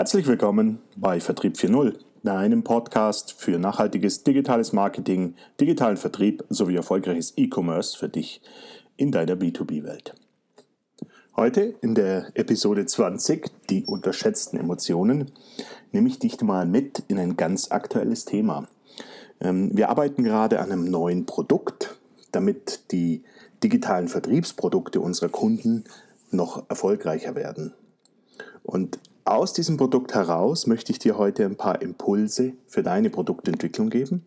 Herzlich willkommen bei Vertrieb 4.0, einem Podcast für nachhaltiges digitales Marketing, digitalen Vertrieb sowie erfolgreiches E-Commerce für dich in deiner B2B-Welt. Heute in der Episode 20, die unterschätzten Emotionen, nehme ich dich mal mit in ein ganz aktuelles Thema. Ähm, wir arbeiten gerade an einem neuen Produkt, damit die digitalen Vertriebsprodukte unserer Kunden noch erfolgreicher werden. Und aus diesem Produkt heraus möchte ich dir heute ein paar Impulse für deine Produktentwicklung geben,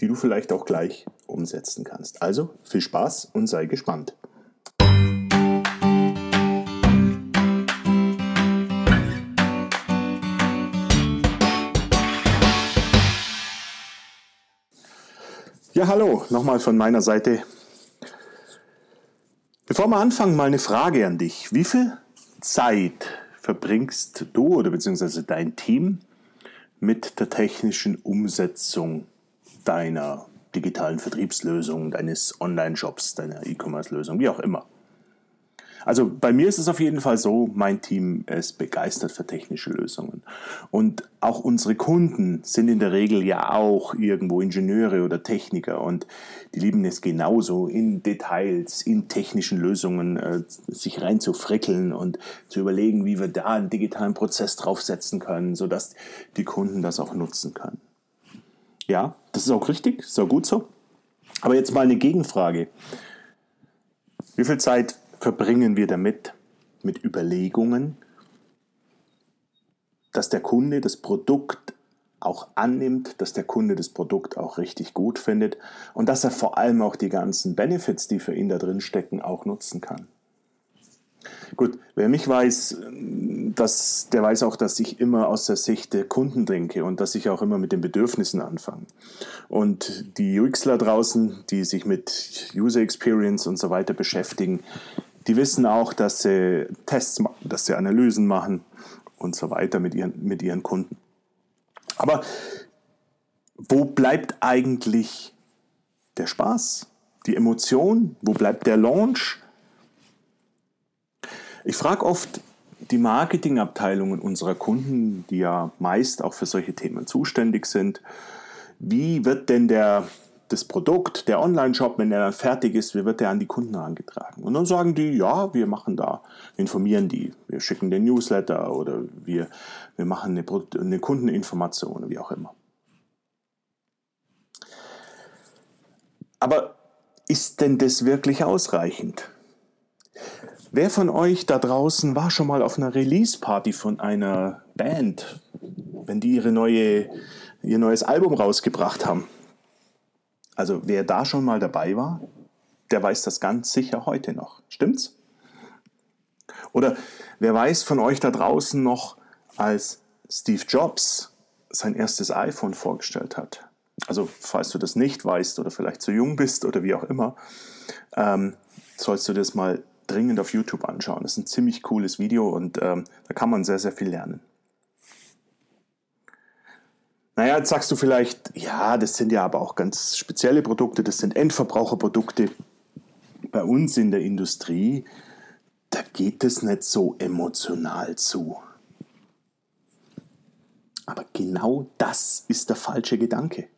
die du vielleicht auch gleich umsetzen kannst. Also viel Spaß und sei gespannt. Ja, hallo, nochmal von meiner Seite. Bevor wir anfangen, mal eine Frage an dich. Wie viel Zeit verbringst du oder beziehungsweise dein Team mit der technischen Umsetzung deiner digitalen Vertriebslösung, deines Online-Shops, deiner E-Commerce-Lösung, wie auch immer. Also bei mir ist es auf jeden Fall so, mein Team ist begeistert für technische Lösungen. Und auch unsere Kunden sind in der Regel ja auch irgendwo Ingenieure oder Techniker und die lieben es genauso, in Details, in technischen Lösungen äh, sich reinzufrickeln und zu überlegen, wie wir da einen digitalen Prozess draufsetzen können, sodass die Kunden das auch nutzen können. Ja, das ist auch richtig, ist auch gut so. Aber jetzt mal eine Gegenfrage. Wie viel Zeit verbringen wir damit mit Überlegungen, dass der Kunde das Produkt auch annimmt, dass der Kunde das Produkt auch richtig gut findet und dass er vor allem auch die ganzen Benefits, die für ihn da drin stecken, auch nutzen kann. Gut, wer mich weiß, dass, der weiß auch, dass ich immer aus der Sicht der Kunden denke und dass ich auch immer mit den Bedürfnissen anfange. Und die UXler draußen, die sich mit User Experience und so weiter beschäftigen, die wissen auch, dass sie Tests machen, dass sie Analysen machen und so weiter mit ihren, mit ihren Kunden. Aber wo bleibt eigentlich der Spaß, die Emotion? Wo bleibt der Launch? Ich frage oft die Marketingabteilungen unserer Kunden, die ja meist auch für solche Themen zuständig sind, wie wird denn der das Produkt, der Online-Shop, wenn er dann fertig ist, wie wird der an die Kunden herangetragen? Und dann sagen die, ja, wir machen da, wir informieren die, wir schicken den Newsletter oder wir, wir machen eine, eine Kundeninformation, wie auch immer. Aber ist denn das wirklich ausreichend? Wer von euch da draußen war schon mal auf einer Release-Party von einer Band, wenn die ihre neue, ihr neues Album rausgebracht haben? Also wer da schon mal dabei war, der weiß das ganz sicher heute noch. Stimmt's? Oder wer weiß von euch da draußen noch, als Steve Jobs sein erstes iPhone vorgestellt hat? Also falls du das nicht weißt oder vielleicht zu jung bist oder wie auch immer, ähm, sollst du das mal dringend auf YouTube anschauen. Das ist ein ziemlich cooles Video und ähm, da kann man sehr, sehr viel lernen. Naja, jetzt sagst du vielleicht, ja, das sind ja aber auch ganz spezielle Produkte, das sind Endverbraucherprodukte. Bei uns in der Industrie, da geht es nicht so emotional zu. Aber genau das ist der falsche Gedanke.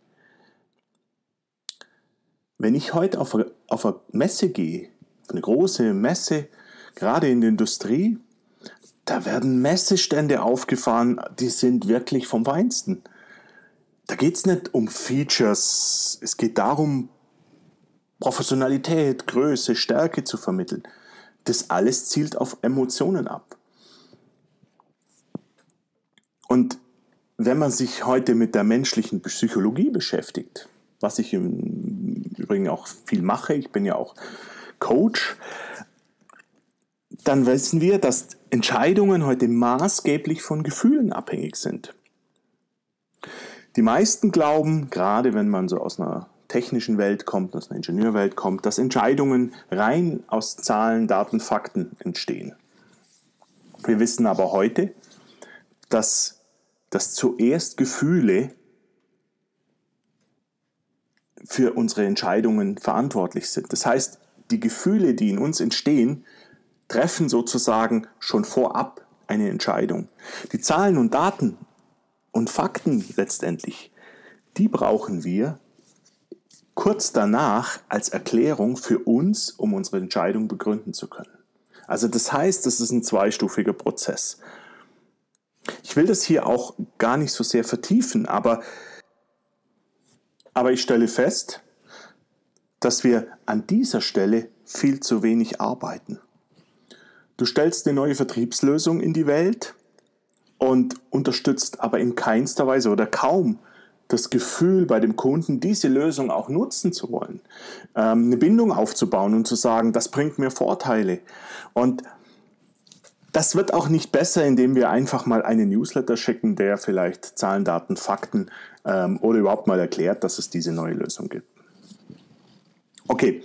Wenn ich heute auf eine, auf eine Messe gehe, auf eine große Messe, gerade in der Industrie, da werden Messestände aufgefahren, die sind wirklich vom Feinsten da geht es nicht um Features, es geht darum, Professionalität, Größe, Stärke zu vermitteln. Das alles zielt auf Emotionen ab. Und wenn man sich heute mit der menschlichen Psychologie beschäftigt, was ich im Übrigen auch viel mache, ich bin ja auch Coach, dann wissen wir, dass Entscheidungen heute maßgeblich von Gefühlen abhängig sind. Die meisten glauben, gerade wenn man so aus einer technischen Welt kommt, aus einer Ingenieurwelt kommt, dass Entscheidungen rein aus Zahlen, Daten, Fakten entstehen. Wir wissen aber heute, dass, dass zuerst Gefühle für unsere Entscheidungen verantwortlich sind. Das heißt, die Gefühle, die in uns entstehen, treffen sozusagen schon vorab eine Entscheidung. Die Zahlen und Daten und Fakten letztendlich, die brauchen wir kurz danach als Erklärung für uns, um unsere Entscheidung begründen zu können. Also das heißt, das ist ein zweistufiger Prozess. Ich will das hier auch gar nicht so sehr vertiefen, aber, aber ich stelle fest, dass wir an dieser Stelle viel zu wenig arbeiten. Du stellst eine neue Vertriebslösung in die Welt und unterstützt aber in keinster Weise oder kaum das Gefühl bei dem Kunden, diese Lösung auch nutzen zu wollen, ähm, eine Bindung aufzubauen und zu sagen, das bringt mir Vorteile. Und das wird auch nicht besser, indem wir einfach mal einen Newsletter schicken, der vielleicht Zahlen, Daten, Fakten ähm, oder überhaupt mal erklärt, dass es diese neue Lösung gibt. Okay,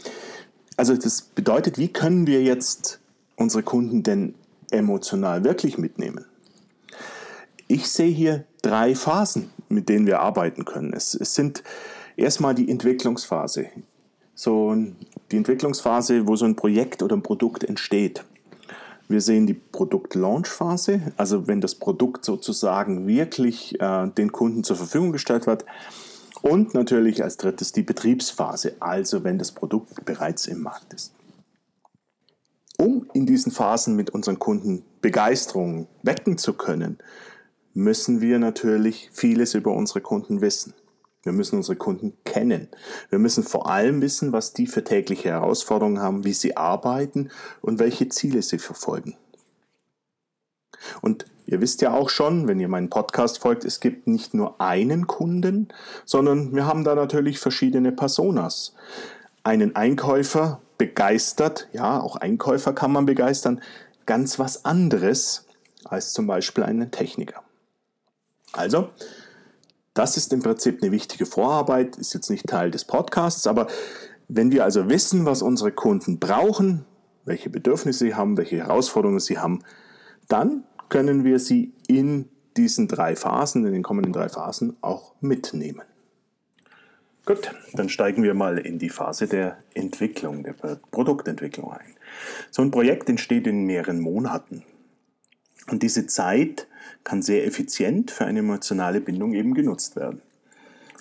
also das bedeutet, wie können wir jetzt unsere Kunden denn emotional wirklich mitnehmen? Ich sehe hier drei Phasen, mit denen wir arbeiten können. Es, es sind erstmal die Entwicklungsphase. So die Entwicklungsphase, wo so ein Projekt oder ein Produkt entsteht. Wir sehen die Produkt-Launch-Phase, also wenn das Produkt sozusagen wirklich äh, den Kunden zur Verfügung gestellt wird. Und natürlich als drittes die Betriebsphase, also wenn das Produkt bereits im Markt ist. Um in diesen Phasen mit unseren Kunden Begeisterung wecken zu können, müssen wir natürlich vieles über unsere Kunden wissen. Wir müssen unsere Kunden kennen. Wir müssen vor allem wissen, was die für tägliche Herausforderungen haben, wie sie arbeiten und welche Ziele sie verfolgen. Und ihr wisst ja auch schon, wenn ihr meinen Podcast folgt, es gibt nicht nur einen Kunden, sondern wir haben da natürlich verschiedene Personas. Einen Einkäufer begeistert, ja, auch Einkäufer kann man begeistern, ganz was anderes als zum Beispiel einen Techniker. Also, das ist im Prinzip eine wichtige Vorarbeit, ist jetzt nicht Teil des Podcasts, aber wenn wir also wissen, was unsere Kunden brauchen, welche Bedürfnisse sie haben, welche Herausforderungen sie haben, dann können wir sie in diesen drei Phasen, in den kommenden drei Phasen auch mitnehmen. Gut, dann steigen wir mal in die Phase der Entwicklung, der Produktentwicklung ein. So ein Projekt entsteht in mehreren Monaten. Und diese Zeit kann sehr effizient für eine emotionale Bindung eben genutzt werden.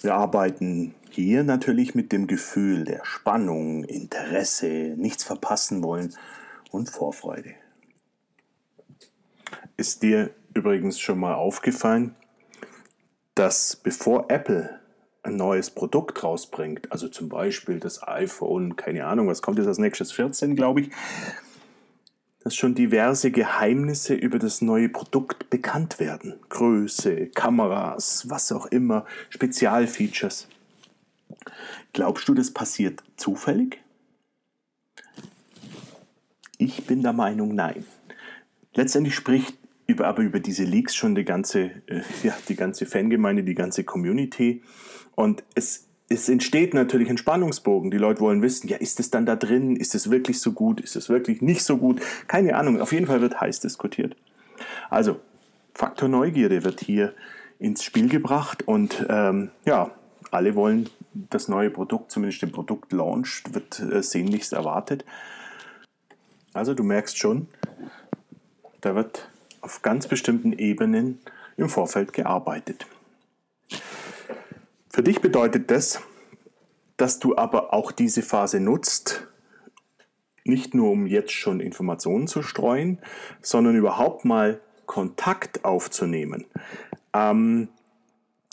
Wir arbeiten hier natürlich mit dem Gefühl der Spannung, Interesse, nichts verpassen wollen und Vorfreude. Ist dir übrigens schon mal aufgefallen, dass bevor Apple ein neues Produkt rausbringt, also zum Beispiel das iPhone, keine Ahnung, was kommt jetzt als nächstes, 14, glaube ich, dass schon diverse Geheimnisse über das neue Produkt bekannt werden. Größe, Kameras, was auch immer, Spezialfeatures. Glaubst du, das passiert zufällig? Ich bin der Meinung, nein. Letztendlich spricht über, aber über diese Leaks schon die ganze, äh, ja, die ganze Fangemeinde, die ganze Community. Und es es entsteht natürlich ein Spannungsbogen. Die Leute wollen wissen, ja, ist es dann da drin? Ist es wirklich so gut? Ist es wirklich nicht so gut? Keine Ahnung. Auf jeden Fall wird heiß diskutiert. Also, Faktor Neugierde wird hier ins Spiel gebracht und ähm, ja, alle wollen das neue Produkt, zumindest den Produktlaunch, wird äh, sehnlichst erwartet. Also du merkst schon, da wird auf ganz bestimmten Ebenen im Vorfeld gearbeitet. Für dich bedeutet das, dass du aber auch diese Phase nutzt, nicht nur um jetzt schon Informationen zu streuen, sondern überhaupt mal Kontakt aufzunehmen. Ähm,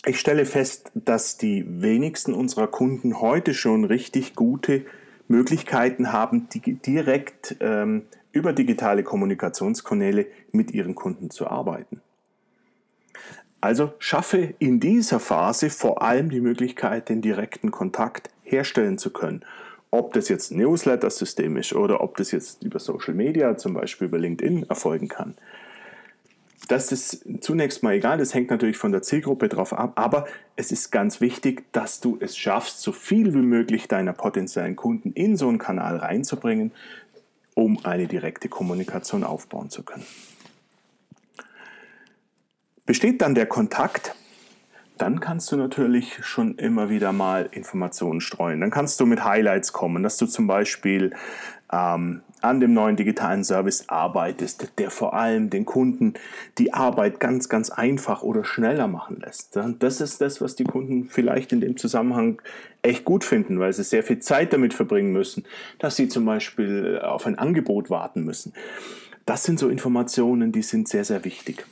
ich stelle fest, dass die wenigsten unserer Kunden heute schon richtig gute Möglichkeiten haben, direkt ähm, über digitale Kommunikationskanäle mit ihren Kunden zu arbeiten. Also schaffe in dieser Phase vor allem die Möglichkeit, den direkten Kontakt herstellen zu können. Ob das jetzt ein Newsletter-System ist oder ob das jetzt über Social Media, zum Beispiel über LinkedIn, erfolgen kann. Das ist zunächst mal egal, das hängt natürlich von der Zielgruppe drauf ab, aber es ist ganz wichtig, dass du es schaffst, so viel wie möglich deiner potenziellen Kunden in so einen Kanal reinzubringen, um eine direkte Kommunikation aufbauen zu können. Besteht dann der Kontakt, dann kannst du natürlich schon immer wieder mal Informationen streuen. Dann kannst du mit Highlights kommen, dass du zum Beispiel ähm, an dem neuen digitalen Service arbeitest, der vor allem den Kunden die Arbeit ganz, ganz einfach oder schneller machen lässt. Das ist das, was die Kunden vielleicht in dem Zusammenhang echt gut finden, weil sie sehr viel Zeit damit verbringen müssen, dass sie zum Beispiel auf ein Angebot warten müssen. Das sind so Informationen, die sind sehr, sehr wichtig.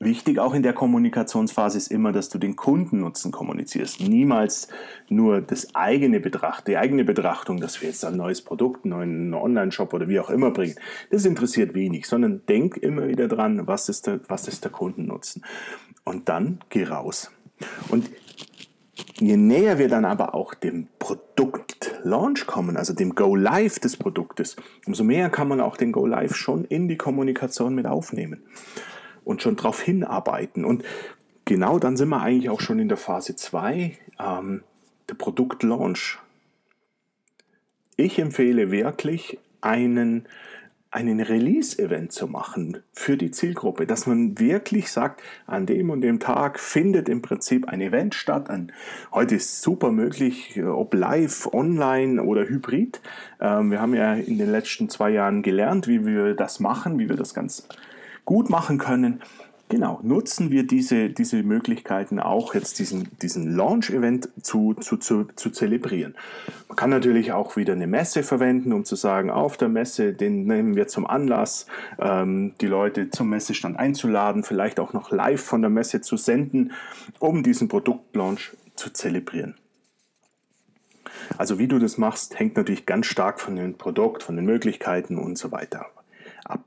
Wichtig auch in der Kommunikationsphase ist immer, dass du den Kundennutzen kommunizierst. Niemals nur das eigene Betracht, die eigene Betrachtung, dass wir jetzt ein neues Produkt, einen neuen Online-Shop oder wie auch immer bringen. Das interessiert wenig, sondern denk immer wieder dran, was ist der, was ist der Kundennutzen. Und dann geh raus. Und je näher wir dann aber auch dem Produkt-Launch kommen, also dem Go-Live des Produktes, umso mehr kann man auch den Go-Live schon in die Kommunikation mit aufnehmen und schon darauf hinarbeiten. Und genau dann sind wir eigentlich auch schon in der Phase 2, ähm, der Produktlaunch. Ich empfehle wirklich einen, einen Release-Event zu machen für die Zielgruppe, dass man wirklich sagt, an dem und dem Tag findet im Prinzip ein Event statt. Ein, heute ist super möglich, ob live, online oder hybrid. Ähm, wir haben ja in den letzten zwei Jahren gelernt, wie wir das machen, wie wir das ganz gut machen können. Genau, nutzen wir diese, diese Möglichkeiten auch jetzt diesen, diesen Launch-Event zu, zu, zu, zu zelebrieren. Man kann natürlich auch wieder eine Messe verwenden, um zu sagen, auf der Messe, den nehmen wir zum Anlass, ähm, die Leute zum Messestand einzuladen, vielleicht auch noch live von der Messe zu senden, um diesen Produktlaunch zu zelebrieren. Also wie du das machst, hängt natürlich ganz stark von dem Produkt, von den Möglichkeiten und so weiter ab.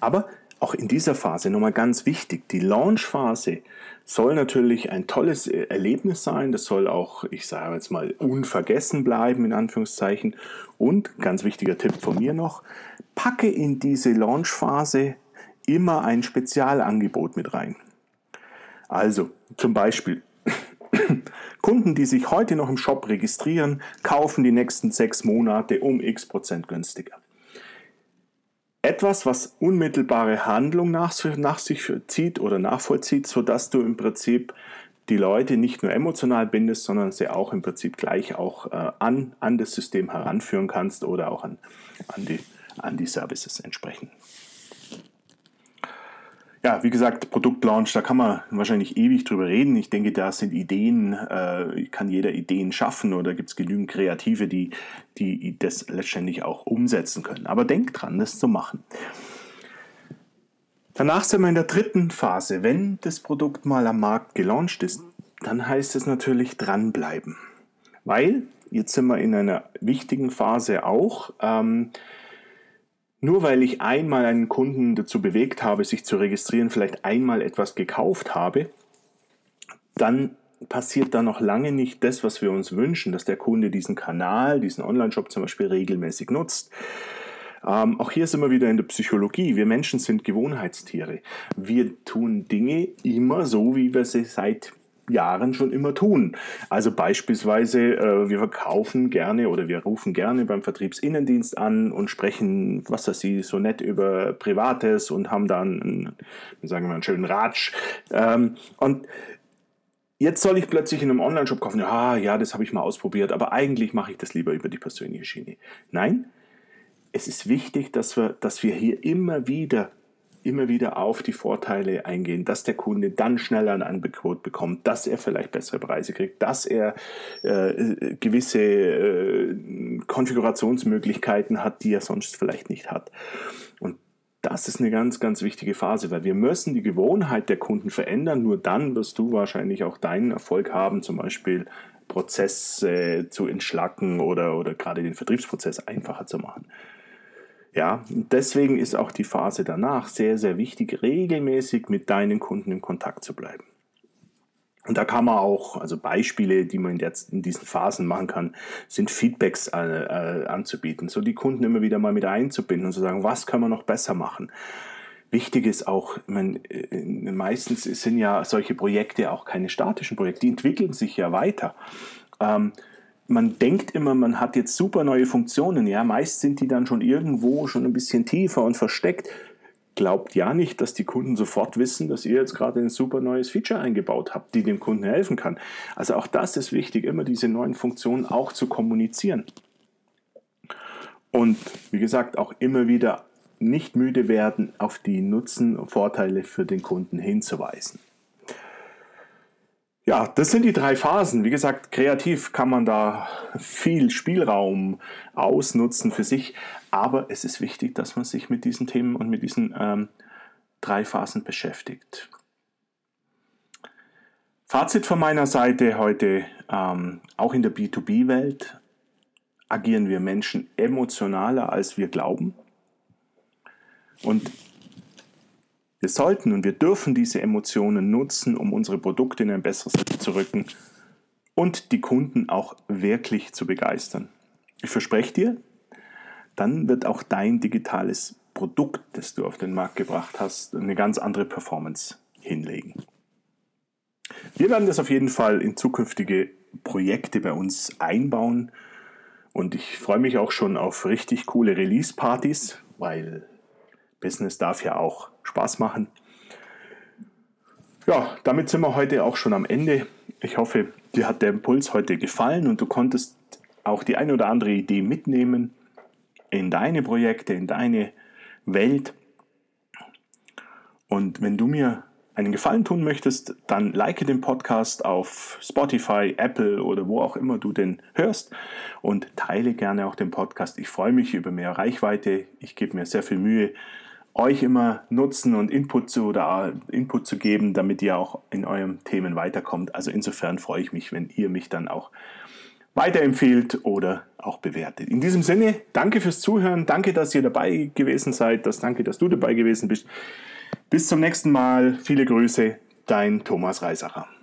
Aber auch in dieser Phase nochmal ganz wichtig, die Launch-Phase soll natürlich ein tolles Erlebnis sein. Das soll auch, ich sage jetzt mal, unvergessen bleiben, in Anführungszeichen. Und ganz wichtiger Tipp von mir noch, packe in diese Launch-Phase immer ein Spezialangebot mit rein. Also zum Beispiel Kunden, die sich heute noch im Shop registrieren, kaufen die nächsten sechs Monate um x Prozent günstiger etwas, was unmittelbare Handlung nach, nach sich zieht oder nachvollzieht, sodass du im Prinzip die Leute nicht nur emotional bindest, sondern sie auch im Prinzip gleich auch äh, an, an das System heranführen kannst oder auch an, an, die, an die Services entsprechend ja, wie gesagt, Produktlaunch, da kann man wahrscheinlich ewig drüber reden. Ich denke, da sind Ideen, äh, kann jeder Ideen schaffen oder gibt es genügend Kreative, die, die das letztendlich auch umsetzen können. Aber denk dran, das zu machen. Danach sind wir in der dritten Phase. Wenn das Produkt mal am Markt gelauncht ist, dann heißt es natürlich dranbleiben. Weil, jetzt sind wir in einer wichtigen Phase auch, ähm, nur weil ich einmal einen Kunden dazu bewegt habe, sich zu registrieren, vielleicht einmal etwas gekauft habe, dann passiert da noch lange nicht das, was wir uns wünschen, dass der Kunde diesen Kanal, diesen Online-Shop zum Beispiel regelmäßig nutzt. Ähm, auch hier sind wir wieder in der Psychologie. Wir Menschen sind Gewohnheitstiere. Wir tun Dinge immer so, wie wir sie seit Jahren schon immer tun. Also beispielsweise, äh, wir verkaufen gerne oder wir rufen gerne beim Vertriebsinnendienst an und sprechen, was weiß ich, so nett über Privates und haben dann, einen, sagen wir mal, einen schönen Ratsch. Ähm, und Jetzt soll ich plötzlich in einem Online-Shop kaufen. Ja, ja, das habe ich mal ausprobiert, aber eigentlich mache ich das lieber über die persönliche Schiene. Nein, es ist wichtig, dass wir, dass wir hier immer wieder immer wieder auf die Vorteile eingehen, dass der Kunde dann schneller ein Angebot bekommt, dass er vielleicht bessere Preise kriegt, dass er äh, gewisse äh, Konfigurationsmöglichkeiten hat, die er sonst vielleicht nicht hat. Und das ist eine ganz, ganz wichtige Phase, weil wir müssen die Gewohnheit der Kunden verändern. Nur dann wirst du wahrscheinlich auch deinen Erfolg haben, zum Beispiel Prozesse zu entschlacken oder, oder gerade den Vertriebsprozess einfacher zu machen. Ja, deswegen ist auch die Phase danach sehr, sehr wichtig, regelmäßig mit deinen Kunden in Kontakt zu bleiben. Und da kann man auch, also Beispiele, die man der, in diesen Phasen machen kann, sind Feedbacks äh, äh, anzubieten, so die Kunden immer wieder mal mit einzubinden und zu sagen, was können wir noch besser machen. Wichtig ist auch, meine, äh, meistens sind ja solche Projekte auch keine statischen Projekte, die entwickeln sich ja weiter. Ähm, man denkt immer, man hat jetzt super neue Funktionen. Ja, meist sind die dann schon irgendwo schon ein bisschen tiefer und versteckt. Glaubt ja nicht, dass die Kunden sofort wissen, dass ihr jetzt gerade ein super neues Feature eingebaut habt, die dem Kunden helfen kann. Also auch das ist wichtig, immer diese neuen Funktionen auch zu kommunizieren. Und wie gesagt, auch immer wieder nicht müde werden, auf die Nutzen und Vorteile für den Kunden hinzuweisen. Ja, das sind die drei Phasen. Wie gesagt, kreativ kann man da viel Spielraum ausnutzen für sich, aber es ist wichtig, dass man sich mit diesen Themen und mit diesen ähm, drei Phasen beschäftigt. Fazit von meiner Seite heute, ähm, auch in der B2B-Welt agieren wir Menschen emotionaler, als wir glauben. Und wir sollten und wir dürfen diese Emotionen nutzen, um unsere Produkte in ein besseres Licht zu rücken und die Kunden auch wirklich zu begeistern. Ich verspreche dir, dann wird auch dein digitales Produkt, das du auf den Markt gebracht hast, eine ganz andere Performance hinlegen. Wir werden das auf jeden Fall in zukünftige Projekte bei uns einbauen und ich freue mich auch schon auf richtig coole Release-Partys, weil Business darf ja auch Spaß machen. Ja, damit sind wir heute auch schon am Ende. Ich hoffe, dir hat der Impuls heute gefallen und du konntest auch die eine oder andere Idee mitnehmen in deine Projekte, in deine Welt. Und wenn du mir einen Gefallen tun möchtest, dann like den Podcast auf Spotify, Apple oder wo auch immer du den hörst und teile gerne auch den Podcast. Ich freue mich über mehr Reichweite. Ich gebe mir sehr viel Mühe, euch immer Nutzen und Input zu, oder Input zu geben, damit ihr auch in euren Themen weiterkommt. Also insofern freue ich mich, wenn ihr mich dann auch weiterempfehlt oder auch bewertet. In diesem Sinne, danke fürs Zuhören, danke, dass ihr dabei gewesen seid, das danke, dass du dabei gewesen bist. Bis zum nächsten Mal. Viele Grüße, dein Thomas Reisacher.